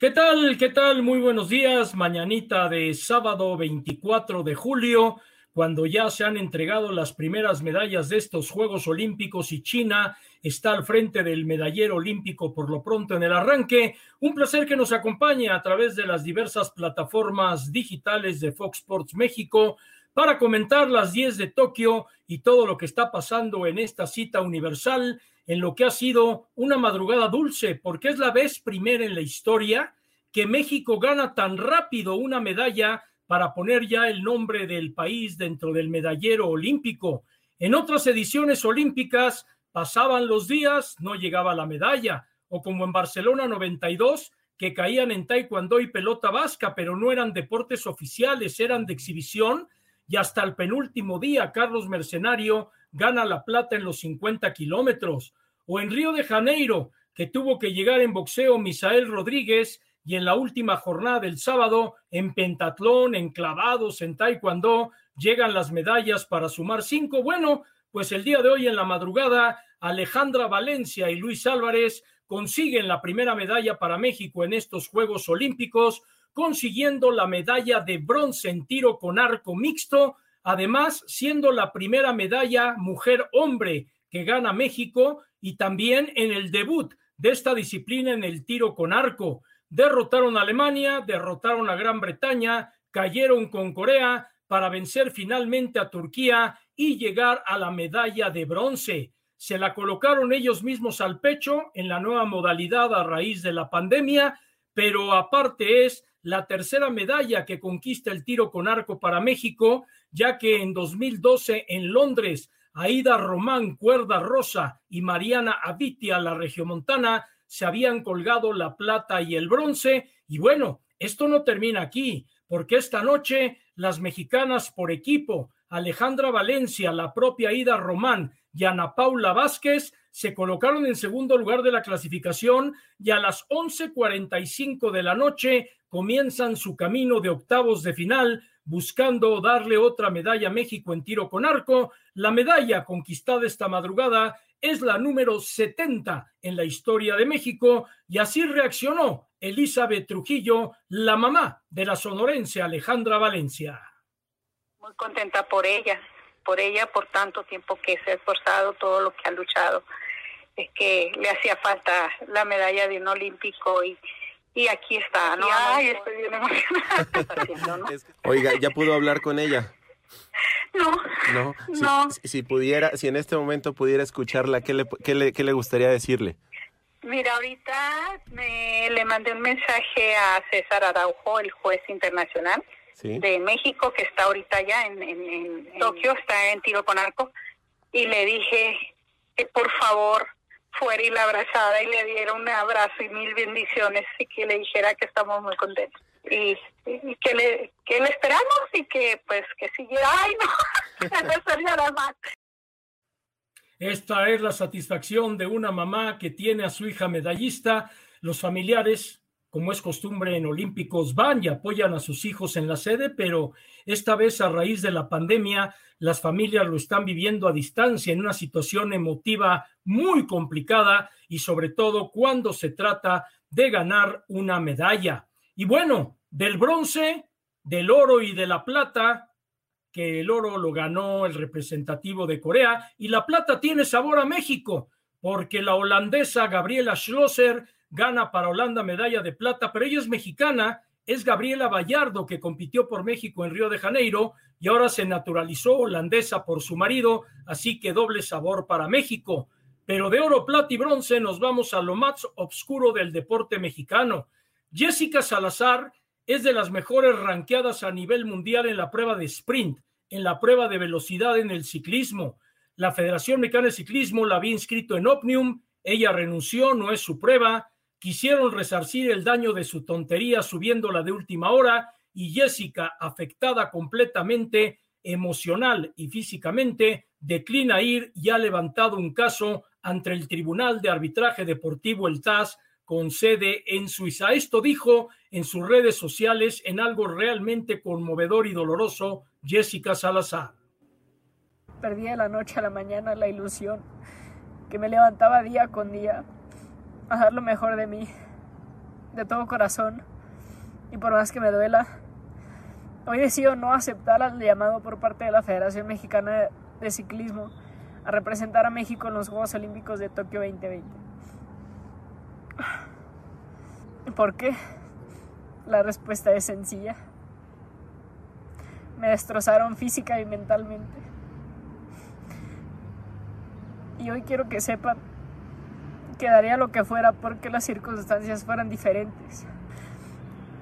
¿Qué tal? ¿Qué tal? Muy buenos días. Mañanita de sábado 24 de julio, cuando ya se han entregado las primeras medallas de estos Juegos Olímpicos y China está al frente del medallero olímpico por lo pronto en el arranque. Un placer que nos acompañe a través de las diversas plataformas digitales de Fox Sports México para comentar las 10 de Tokio y todo lo que está pasando en esta cita universal en lo que ha sido una madrugada dulce, porque es la vez primera en la historia que México gana tan rápido una medalla para poner ya el nombre del país dentro del medallero olímpico. En otras ediciones olímpicas pasaban los días, no llegaba la medalla, o como en Barcelona 92, que caían en taekwondo y pelota vasca, pero no eran deportes oficiales, eran de exhibición, y hasta el penúltimo día Carlos Mercenario gana la plata en los 50 kilómetros. O en Río de Janeiro, que tuvo que llegar en boxeo Misael Rodríguez y en la última jornada del sábado, en pentatlón, en clavados, en taekwondo, llegan las medallas para sumar cinco. Bueno, pues el día de hoy en la madrugada, Alejandra Valencia y Luis Álvarez consiguen la primera medalla para México en estos Juegos Olímpicos, consiguiendo la medalla de bronce en tiro con arco mixto, además siendo la primera medalla mujer-hombre que gana México y también en el debut de esta disciplina en el tiro con arco. Derrotaron a Alemania, derrotaron a Gran Bretaña, cayeron con Corea para vencer finalmente a Turquía y llegar a la medalla de bronce. Se la colocaron ellos mismos al pecho en la nueva modalidad a raíz de la pandemia, pero aparte es la tercera medalla que conquista el tiro con arco para México, ya que en 2012 en Londres, Aida Román Cuerda Rosa y Mariana Avitia, la regiomontana, se habían colgado la plata y el bronce. Y bueno, esto no termina aquí, porque esta noche las mexicanas por equipo, Alejandra Valencia, la propia Ida Román y Ana Paula Vázquez, se colocaron en segundo lugar de la clasificación y a las 11:45 de la noche comienzan su camino de octavos de final buscando darle otra medalla a México en tiro con arco. La medalla conquistada esta madrugada es la número 70 en la historia de México y así reaccionó Elizabeth Trujillo, la mamá de la sonorense Alejandra Valencia. Muy contenta por ella, por ella, por tanto tiempo que se ha esforzado, todo lo que ha luchado. Es que le hacía falta la medalla de un olímpico y, y aquí está, ¿no? Ay, estoy bien emocionada. Oiga, ¿ya pudo hablar con ella? No, No, si, No. si pudiera, si en este momento pudiera escucharla, ¿qué le, qué le, qué le gustaría decirle? Mira, ahorita me, le mandé un mensaje a César Araujo, el juez internacional Sí. de México, que está ahorita ya en, en, en Tokio, está en tiro con arco, y le dije que por favor fuera y la abrazara y le diera un abrazo y mil bendiciones y que le dijera que estamos muy contentos. Y, que le que le esperamos y que pues que siguiera ay no no nada más Esta es la satisfacción de una mamá que tiene a su hija medallista. Los familiares, como es costumbre en Olímpicos, van y apoyan a sus hijos en la sede, pero esta vez a raíz de la pandemia, las familias lo están viviendo a distancia en una situación emotiva muy complicada y sobre todo cuando se trata de ganar una medalla. Y bueno, del bronce, del oro y de la plata, que el oro lo ganó el representativo de Corea y la plata tiene sabor a México, porque la holandesa Gabriela Schlosser gana para Holanda medalla de plata, pero ella es mexicana, es Gabriela Vallardo que compitió por México en Río de Janeiro y ahora se naturalizó holandesa por su marido, así que doble sabor para México. Pero de oro, plata y bronce nos vamos a lo más oscuro del deporte mexicano. Jessica Salazar es de las mejores ranqueadas a nivel mundial en la prueba de sprint, en la prueba de velocidad en el ciclismo. La Federación Mexicana de Ciclismo la había inscrito en Omnium, ella renunció, no es su prueba, quisieron resarcir el daño de su tontería subiéndola de última hora y Jessica, afectada completamente emocional y físicamente, declina ir y ha levantado un caso ante el Tribunal de Arbitraje Deportivo, el TAS, con sede en Suiza. Esto dijo en sus redes sociales en algo realmente conmovedor y doloroso Jessica Salazar. Perdí de la noche a la mañana la ilusión que me levantaba día con día a dar lo mejor de mí. de todo corazón y por más que me duela, hoy decido no aceptar el llamado por parte de la Federación Mexicana de Ciclismo a representar a México en los Juegos Olímpicos de Tokio 2020. ¿Por qué? La respuesta es sencilla. Me destrozaron física y mentalmente. Y hoy quiero que sepan que daría lo que fuera porque las circunstancias fueran diferentes.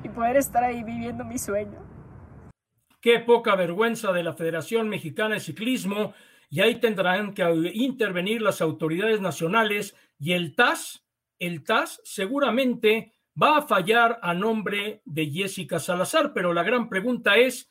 Y poder estar ahí viviendo mi sueño. Qué poca vergüenza de la Federación Mexicana de Ciclismo. Y ahí tendrán que intervenir las autoridades nacionales y el TAS, el TAS seguramente va a fallar a nombre de Jessica Salazar, pero la gran pregunta es,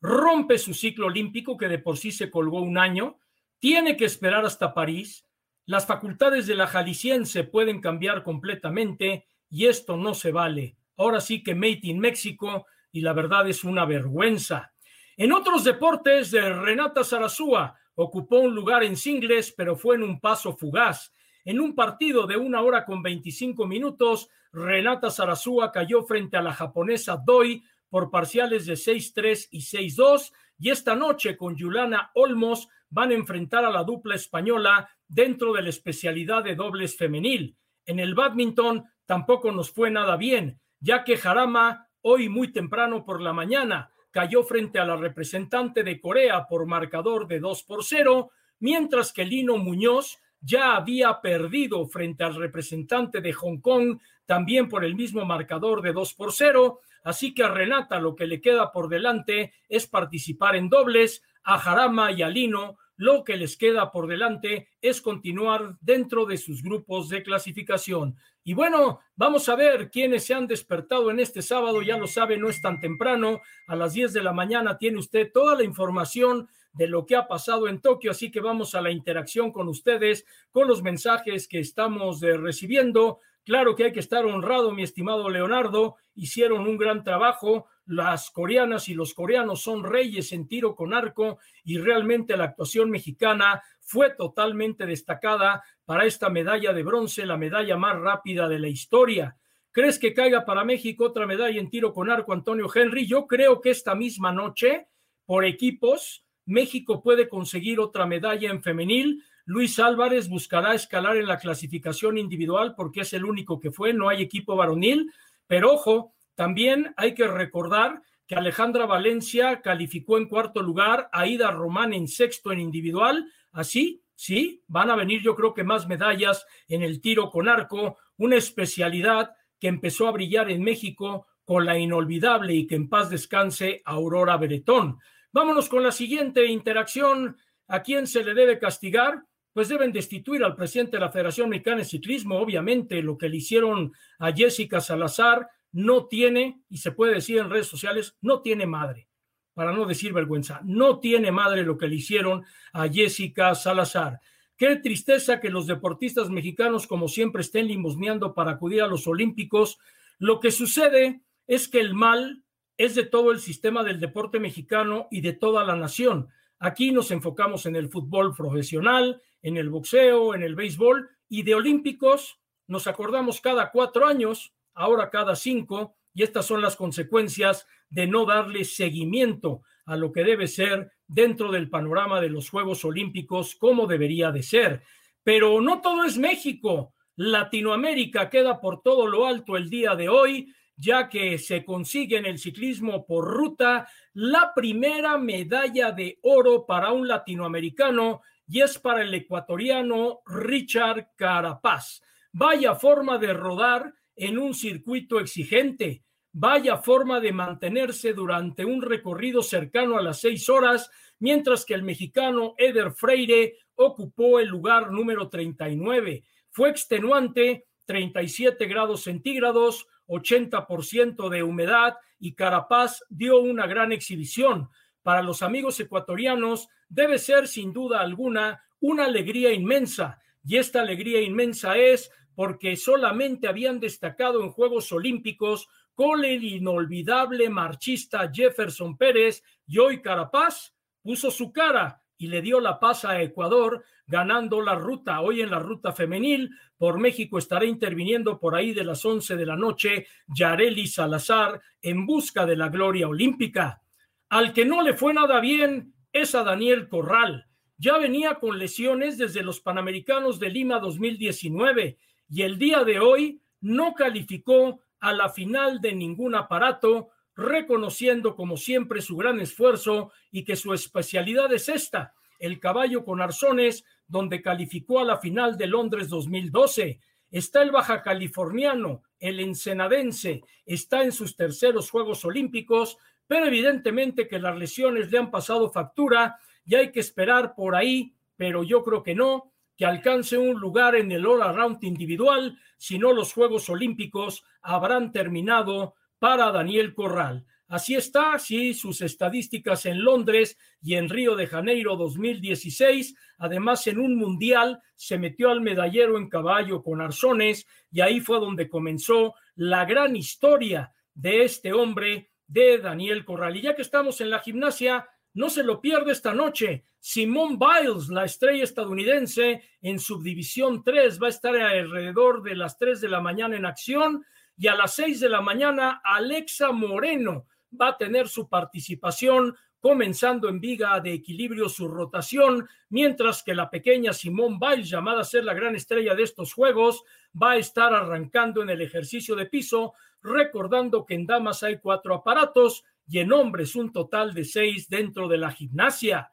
¿rompe su ciclo olímpico que de por sí se colgó un año? ¿Tiene que esperar hasta París? Las facultades de la jalisciense pueden cambiar completamente y esto no se vale. Ahora sí que Made in México y la verdad es una vergüenza. En otros deportes, Renata Sarazúa ocupó un lugar en singles, pero fue en un paso fugaz. En un partido de una hora con 25 minutos, Renata Sarazúa cayó frente a la japonesa Doi por parciales de 6-3 y 6-2 y esta noche con Yulana Olmos van a enfrentar a la dupla española dentro de la especialidad de dobles femenil. En el badminton tampoco nos fue nada bien, ya que Jarama hoy muy temprano por la mañana cayó frente a la representante de Corea por marcador de 2 por 0, mientras que Lino Muñoz ya había perdido frente al representante de Hong Kong, también por el mismo marcador de 2 por 0. Así que a Renata lo que le queda por delante es participar en dobles, a Jarama y a Lino lo que les queda por delante es continuar dentro de sus grupos de clasificación. Y bueno, vamos a ver quiénes se han despertado en este sábado, ya lo sabe, no es tan temprano, a las 10 de la mañana tiene usted toda la información de lo que ha pasado en Tokio, así que vamos a la interacción con ustedes, con los mensajes que estamos eh, recibiendo. Claro que hay que estar honrado, mi estimado Leonardo, hicieron un gran trabajo, las coreanas y los coreanos son reyes en tiro con arco y realmente la actuación mexicana fue totalmente destacada para esta medalla de bronce, la medalla más rápida de la historia. ¿Crees que caiga para México otra medalla en tiro con arco, Antonio Henry? Yo creo que esta misma noche, por equipos, México puede conseguir otra medalla en femenil. Luis Álvarez buscará escalar en la clasificación individual porque es el único que fue, no hay equipo varonil, pero ojo, también hay que recordar que Alejandra Valencia calificó en cuarto lugar, Aida Román en sexto en individual, así, sí, van a venir yo creo que más medallas en el tiro con arco, una especialidad que empezó a brillar en México con la inolvidable y que en paz descanse Aurora Beretón. Vámonos con la siguiente interacción. ¿A quién se le debe castigar? Pues deben destituir al presidente de la Federación Mexicana de Ciclismo. Obviamente, lo que le hicieron a Jessica Salazar no tiene, y se puede decir en redes sociales, no tiene madre, para no decir vergüenza. No tiene madre lo que le hicieron a Jessica Salazar. Qué tristeza que los deportistas mexicanos, como siempre, estén limosneando para acudir a los Olímpicos. Lo que sucede es que el mal es de todo el sistema del deporte mexicano y de toda la nación. Aquí nos enfocamos en el fútbol profesional, en el boxeo, en el béisbol y de olímpicos nos acordamos cada cuatro años, ahora cada cinco, y estas son las consecuencias de no darle seguimiento a lo que debe ser dentro del panorama de los Juegos Olímpicos como debería de ser. Pero no todo es México. Latinoamérica queda por todo lo alto el día de hoy ya que se consigue en el ciclismo por ruta la primera medalla de oro para un latinoamericano y es para el ecuatoriano Richard Carapaz. Vaya forma de rodar en un circuito exigente, vaya forma de mantenerse durante un recorrido cercano a las seis horas, mientras que el mexicano Eder Freire ocupó el lugar número 39. Fue extenuante, 37 grados centígrados, 80% de humedad y Carapaz dio una gran exhibición. Para los amigos ecuatorianos debe ser sin duda alguna una alegría inmensa y esta alegría inmensa es porque solamente habían destacado en Juegos Olímpicos con el inolvidable marchista Jefferson Pérez y hoy Carapaz puso su cara y le dio la paz a Ecuador ganando la ruta. Hoy en la ruta femenil por México estará interviniendo por ahí de las 11 de la noche Yareli Salazar en busca de la gloria olímpica. Al que no le fue nada bien es a Daniel Corral. Ya venía con lesiones desde los Panamericanos de Lima 2019 y el día de hoy no calificó a la final de ningún aparato, reconociendo como siempre su gran esfuerzo y que su especialidad es esta, el caballo con arzones, donde calificó a la final de Londres 2012. Está el baja californiano, el ensenadense, está en sus terceros Juegos Olímpicos, pero evidentemente que las lesiones le han pasado factura y hay que esperar por ahí, pero yo creo que no, que alcance un lugar en el all around individual, si no los Juegos Olímpicos habrán terminado para Daniel Corral. Así está, sí, sus estadísticas en Londres y en Río de Janeiro 2016. Además, en un mundial se metió al medallero en caballo con arzones y ahí fue donde comenzó la gran historia de este hombre, de Daniel Corral. Y ya que estamos en la gimnasia, no se lo pierde esta noche. Simone Biles, la estrella estadounidense, en subdivisión 3, va a estar alrededor de las 3 de la mañana en acción y a las 6 de la mañana Alexa Moreno va a tener su participación comenzando en viga de equilibrio su rotación, mientras que la pequeña Simone Biles, llamada a ser la gran estrella de estos juegos, va a estar arrancando en el ejercicio de piso, recordando que en damas hay cuatro aparatos y en hombres un total de seis dentro de la gimnasia.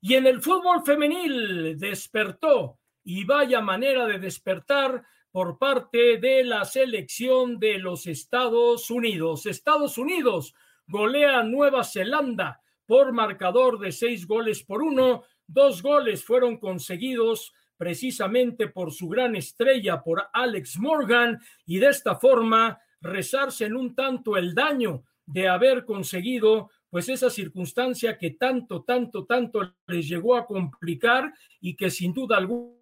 Y en el fútbol femenil despertó, y vaya manera de despertar por parte de la selección de los Estados Unidos. Estados Unidos golea Nueva Zelanda por marcador de seis goles por uno. Dos goles fueron conseguidos precisamente por su gran estrella, por Alex Morgan, y de esta forma rezarse en un tanto el daño de haber conseguido pues esa circunstancia que tanto, tanto, tanto les llegó a complicar y que sin duda alguna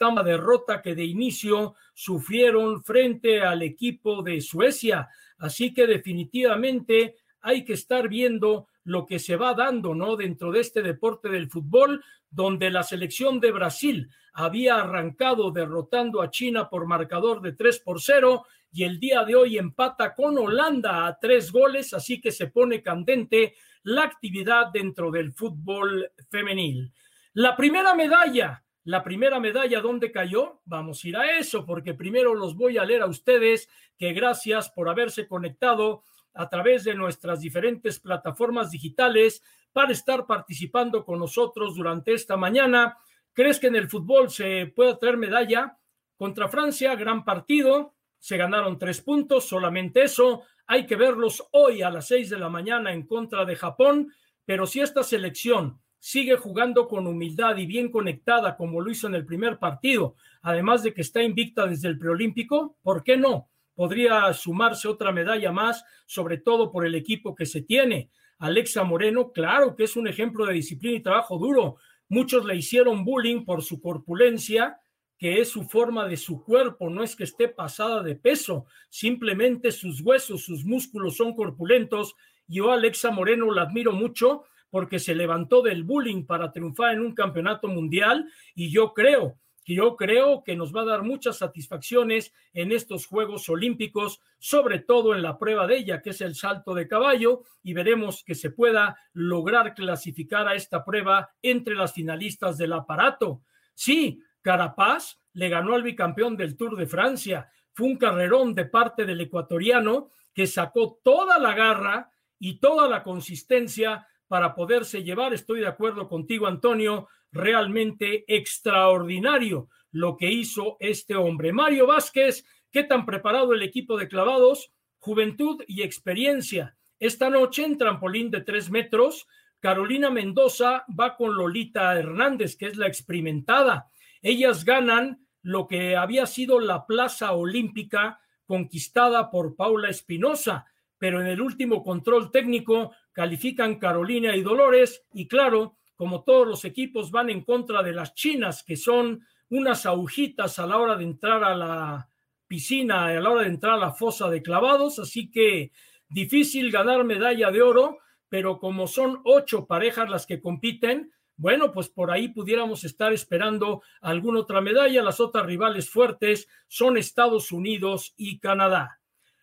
una derrota que de inicio sufrieron frente al equipo de Suecia. Así que definitivamente hay que estar viendo lo que se va dando, ¿no? Dentro de este deporte del fútbol, donde la selección de Brasil había arrancado derrotando a China por marcador de 3 por 0 y el día de hoy empata con Holanda a tres goles, así que se pone candente la actividad dentro del fútbol femenil. La primera medalla, la primera medalla, ¿dónde cayó? Vamos a ir a eso, porque primero los voy a leer a ustedes, que gracias por haberse conectado a través de nuestras diferentes plataformas digitales para estar participando con nosotros durante esta mañana. ¿Crees que en el fútbol se puede traer medalla? Contra Francia, gran partido, se ganaron tres puntos, solamente eso. Hay que verlos hoy a las seis de la mañana en contra de Japón, pero si esta selección sigue jugando con humildad y bien conectada como lo hizo en el primer partido, además de que está invicta desde el preolímpico, ¿por qué no? Podría sumarse otra medalla más, sobre todo por el equipo que se tiene. Alexa Moreno, claro que es un ejemplo de disciplina y trabajo duro. Muchos le hicieron bullying por su corpulencia, que es su forma de su cuerpo, no es que esté pasada de peso, simplemente sus huesos, sus músculos son corpulentos. Yo Alexa Moreno la admiro mucho porque se levantó del bullying para triunfar en un campeonato mundial y yo creo que yo creo que nos va a dar muchas satisfacciones en estos Juegos Olímpicos, sobre todo en la prueba de ella, que es el salto de caballo, y veremos que se pueda lograr clasificar a esta prueba entre las finalistas del aparato. Sí, Carapaz le ganó al bicampeón del Tour de Francia. Fue un carrerón de parte del ecuatoriano que sacó toda la garra y toda la consistencia para poderse llevar. Estoy de acuerdo contigo, Antonio. Realmente extraordinario lo que hizo este hombre. Mario Vázquez, ¿qué tan preparado el equipo de clavados? Juventud y experiencia. Esta noche en trampolín de tres metros, Carolina Mendoza va con Lolita Hernández, que es la experimentada. Ellas ganan lo que había sido la plaza olímpica conquistada por Paula Espinosa, pero en el último control técnico califican Carolina y Dolores y claro, como todos los equipos van en contra de las chinas, que son unas agujitas a la hora de entrar a la piscina, a la hora de entrar a la fosa de clavados, así que difícil ganar medalla de oro, pero como son ocho parejas las que compiten, bueno, pues por ahí pudiéramos estar esperando alguna otra medalla. Las otras rivales fuertes son Estados Unidos y Canadá.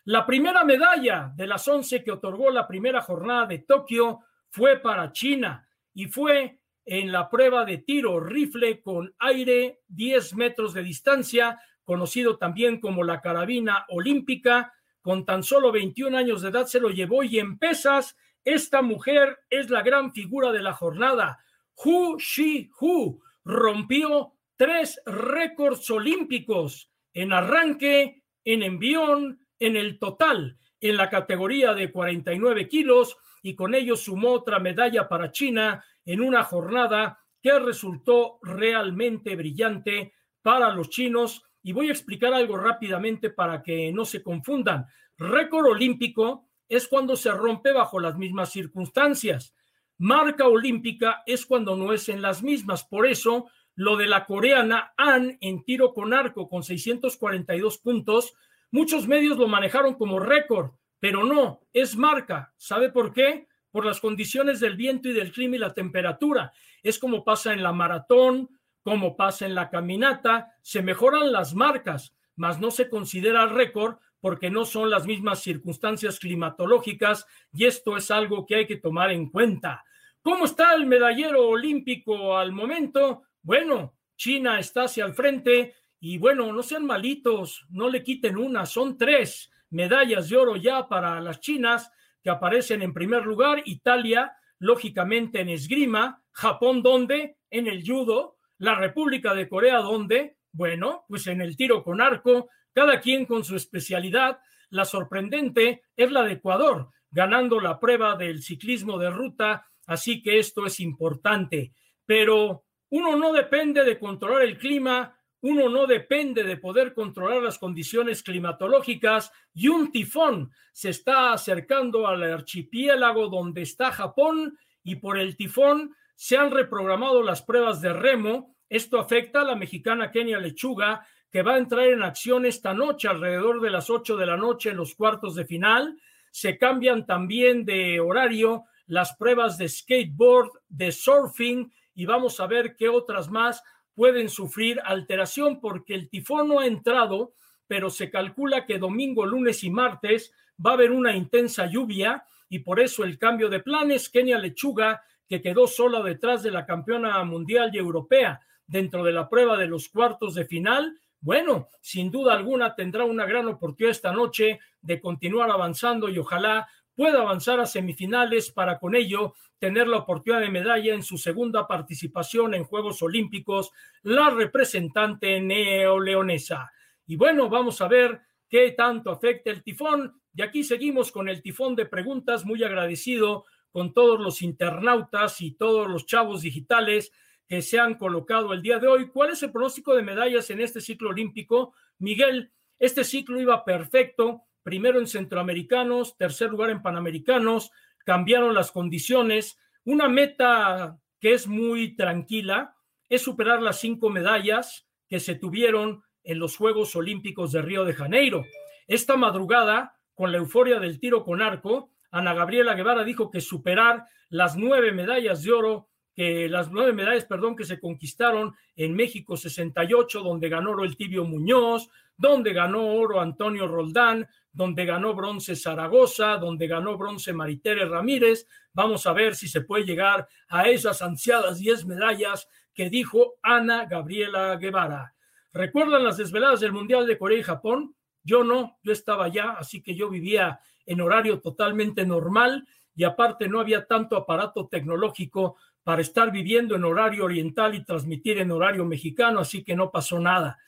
La primera medalla de las once que otorgó la primera jornada de Tokio fue para China y fue en la prueba de tiro rifle con aire 10 metros de distancia, conocido también como la carabina olímpica. Con tan solo 21 años de edad se lo llevó y en pesas, esta mujer es la gran figura de la jornada. Hu Shi-hu rompió tres récords olímpicos en arranque, en envión, en el total, en la categoría de 49 kilos y con ello sumó otra medalla para China en una jornada que resultó realmente brillante para los chinos. Y voy a explicar algo rápidamente para que no se confundan. Récord olímpico es cuando se rompe bajo las mismas circunstancias. Marca olímpica es cuando no es en las mismas. Por eso, lo de la coreana An en tiro con arco con 642 puntos, muchos medios lo manejaron como récord, pero no, es marca. ¿Sabe por qué? Por las condiciones del viento y del clima y la temperatura. Es como pasa en la maratón, como pasa en la caminata, se mejoran las marcas, mas no se considera récord porque no son las mismas circunstancias climatológicas y esto es algo que hay que tomar en cuenta. ¿Cómo está el medallero olímpico al momento? Bueno, China está hacia el frente y bueno, no sean malitos, no le quiten una, son tres medallas de oro ya para las chinas que aparecen en primer lugar, Italia, lógicamente en esgrima, Japón, ¿dónde? En el judo, la República de Corea, ¿dónde? Bueno, pues en el tiro con arco, cada quien con su especialidad. La sorprendente es la de Ecuador, ganando la prueba del ciclismo de ruta, así que esto es importante. Pero uno no depende de controlar el clima, uno no depende de poder controlar las condiciones climatológicas y un tifón se está acercando al archipiélago donde está Japón y por el tifón se han reprogramado las pruebas de remo. Esto afecta a la mexicana Kenia Lechuga, que va a entrar en acción esta noche alrededor de las 8 de la noche en los cuartos de final. Se cambian también de horario las pruebas de skateboard, de surfing y vamos a ver qué otras más pueden sufrir alteración porque el tifón no ha entrado, pero se calcula que domingo, lunes y martes va a haber una intensa lluvia y por eso el cambio de planes. Kenia Lechuga, que quedó sola detrás de la campeona mundial y europea dentro de la prueba de los cuartos de final, bueno, sin duda alguna tendrá una gran oportunidad esta noche de continuar avanzando y ojalá pueda avanzar a semifinales para con ello tener la oportunidad de medalla en su segunda participación en Juegos Olímpicos, la representante neoleonesa. Y bueno, vamos a ver qué tanto afecta el tifón. Y aquí seguimos con el tifón de preguntas, muy agradecido con todos los internautas y todos los chavos digitales que se han colocado el día de hoy. ¿Cuál es el pronóstico de medallas en este ciclo olímpico? Miguel, este ciclo iba perfecto primero en centroamericanos, tercer lugar en panamericanos, cambiaron las condiciones. Una meta que es muy tranquila es superar las cinco medallas que se tuvieron en los Juegos Olímpicos de Río de Janeiro. Esta madrugada, con la euforia del tiro con arco, Ana Gabriela Guevara dijo que superar las nueve medallas de oro que las nueve medallas, perdón, que se conquistaron en México 68, donde ganó oro el Tibio Muñoz, donde ganó oro Antonio Roldán, donde ganó bronce Zaragoza, donde ganó bronce Maritere Ramírez. Vamos a ver si se puede llegar a esas ansiadas diez medallas que dijo Ana Gabriela Guevara. ¿Recuerdan las desveladas del Mundial de Corea y Japón? Yo no, yo estaba allá, así que yo vivía en horario totalmente normal y aparte no había tanto aparato tecnológico para estar viviendo en horario oriental y transmitir en horario mexicano, así que no pasó nada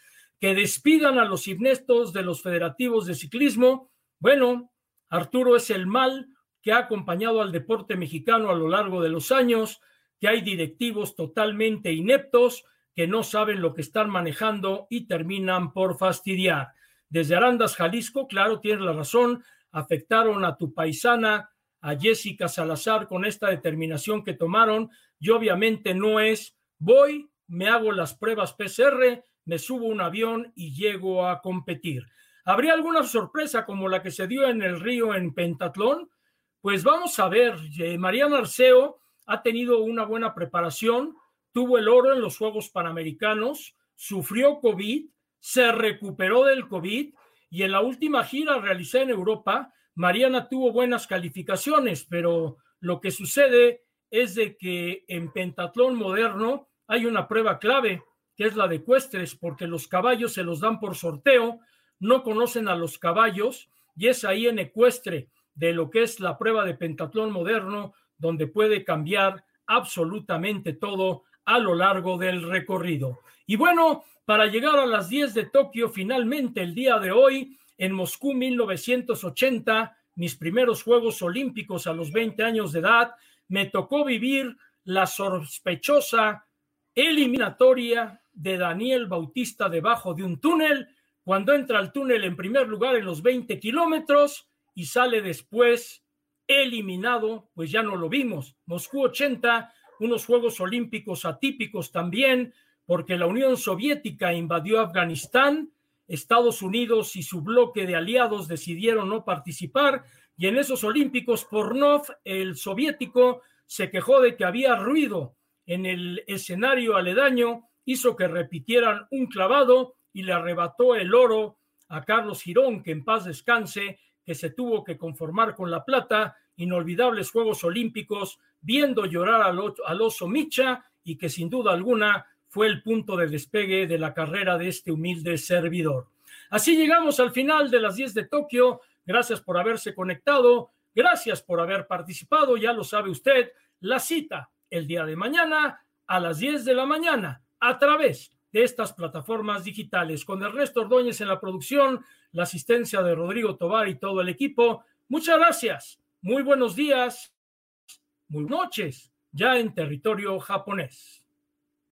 que despidan a los innestos de los federativos de ciclismo. Bueno, Arturo es el mal que ha acompañado al deporte mexicano a lo largo de los años, que hay directivos totalmente ineptos que no saben lo que están manejando y terminan por fastidiar. Desde Arandas, Jalisco, claro, tienes la razón, afectaron a tu paisana, a Jessica Salazar, con esta determinación que tomaron, y obviamente no es voy, me hago las pruebas PCR, me subo un avión y llego a competir. ¿Habría alguna sorpresa como la que se dio en el río en Pentatlón? Pues vamos a ver, eh, Mariana Arceo ha tenido una buena preparación, tuvo el oro en los Juegos Panamericanos, sufrió COVID, se recuperó del COVID y en la última gira realizada en Europa, Mariana tuvo buenas calificaciones, pero lo que sucede es de que en pentatlón moderno hay una prueba clave, es la de cuestres, porque los caballos se los dan por sorteo, no conocen a los caballos y es ahí en ecuestre de lo que es la prueba de pentatlón moderno, donde puede cambiar absolutamente todo a lo largo del recorrido. Y bueno, para llegar a las 10 de Tokio, finalmente el día de hoy, en Moscú 1980, mis primeros Juegos Olímpicos a los 20 años de edad, me tocó vivir la sospechosa eliminatoria de Daniel Bautista debajo de un túnel, cuando entra al túnel en primer lugar en los 20 kilómetros y sale después eliminado, pues ya no lo vimos. Moscú 80, unos Juegos Olímpicos atípicos también, porque la Unión Soviética invadió Afganistán, Estados Unidos y su bloque de aliados decidieron no participar, y en esos Olímpicos Pornov, el soviético, se quejó de que había ruido en el escenario aledaño, hizo que repitieran un clavado y le arrebató el oro a Carlos Girón, que en paz descanse, que se tuvo que conformar con la plata, inolvidables Juegos Olímpicos, viendo llorar al, al oso Micha y que sin duda alguna fue el punto de despegue de la carrera de este humilde servidor. Así llegamos al final de las 10 de Tokio. Gracias por haberse conectado. Gracias por haber participado. Ya lo sabe usted, la cita el día de mañana a las 10 de la mañana a través de estas plataformas digitales. Con Ernesto Ordóñez en la producción, la asistencia de Rodrigo Tobar y todo el equipo. Muchas gracias. Muy buenos días. Muy noches ya en territorio japonés.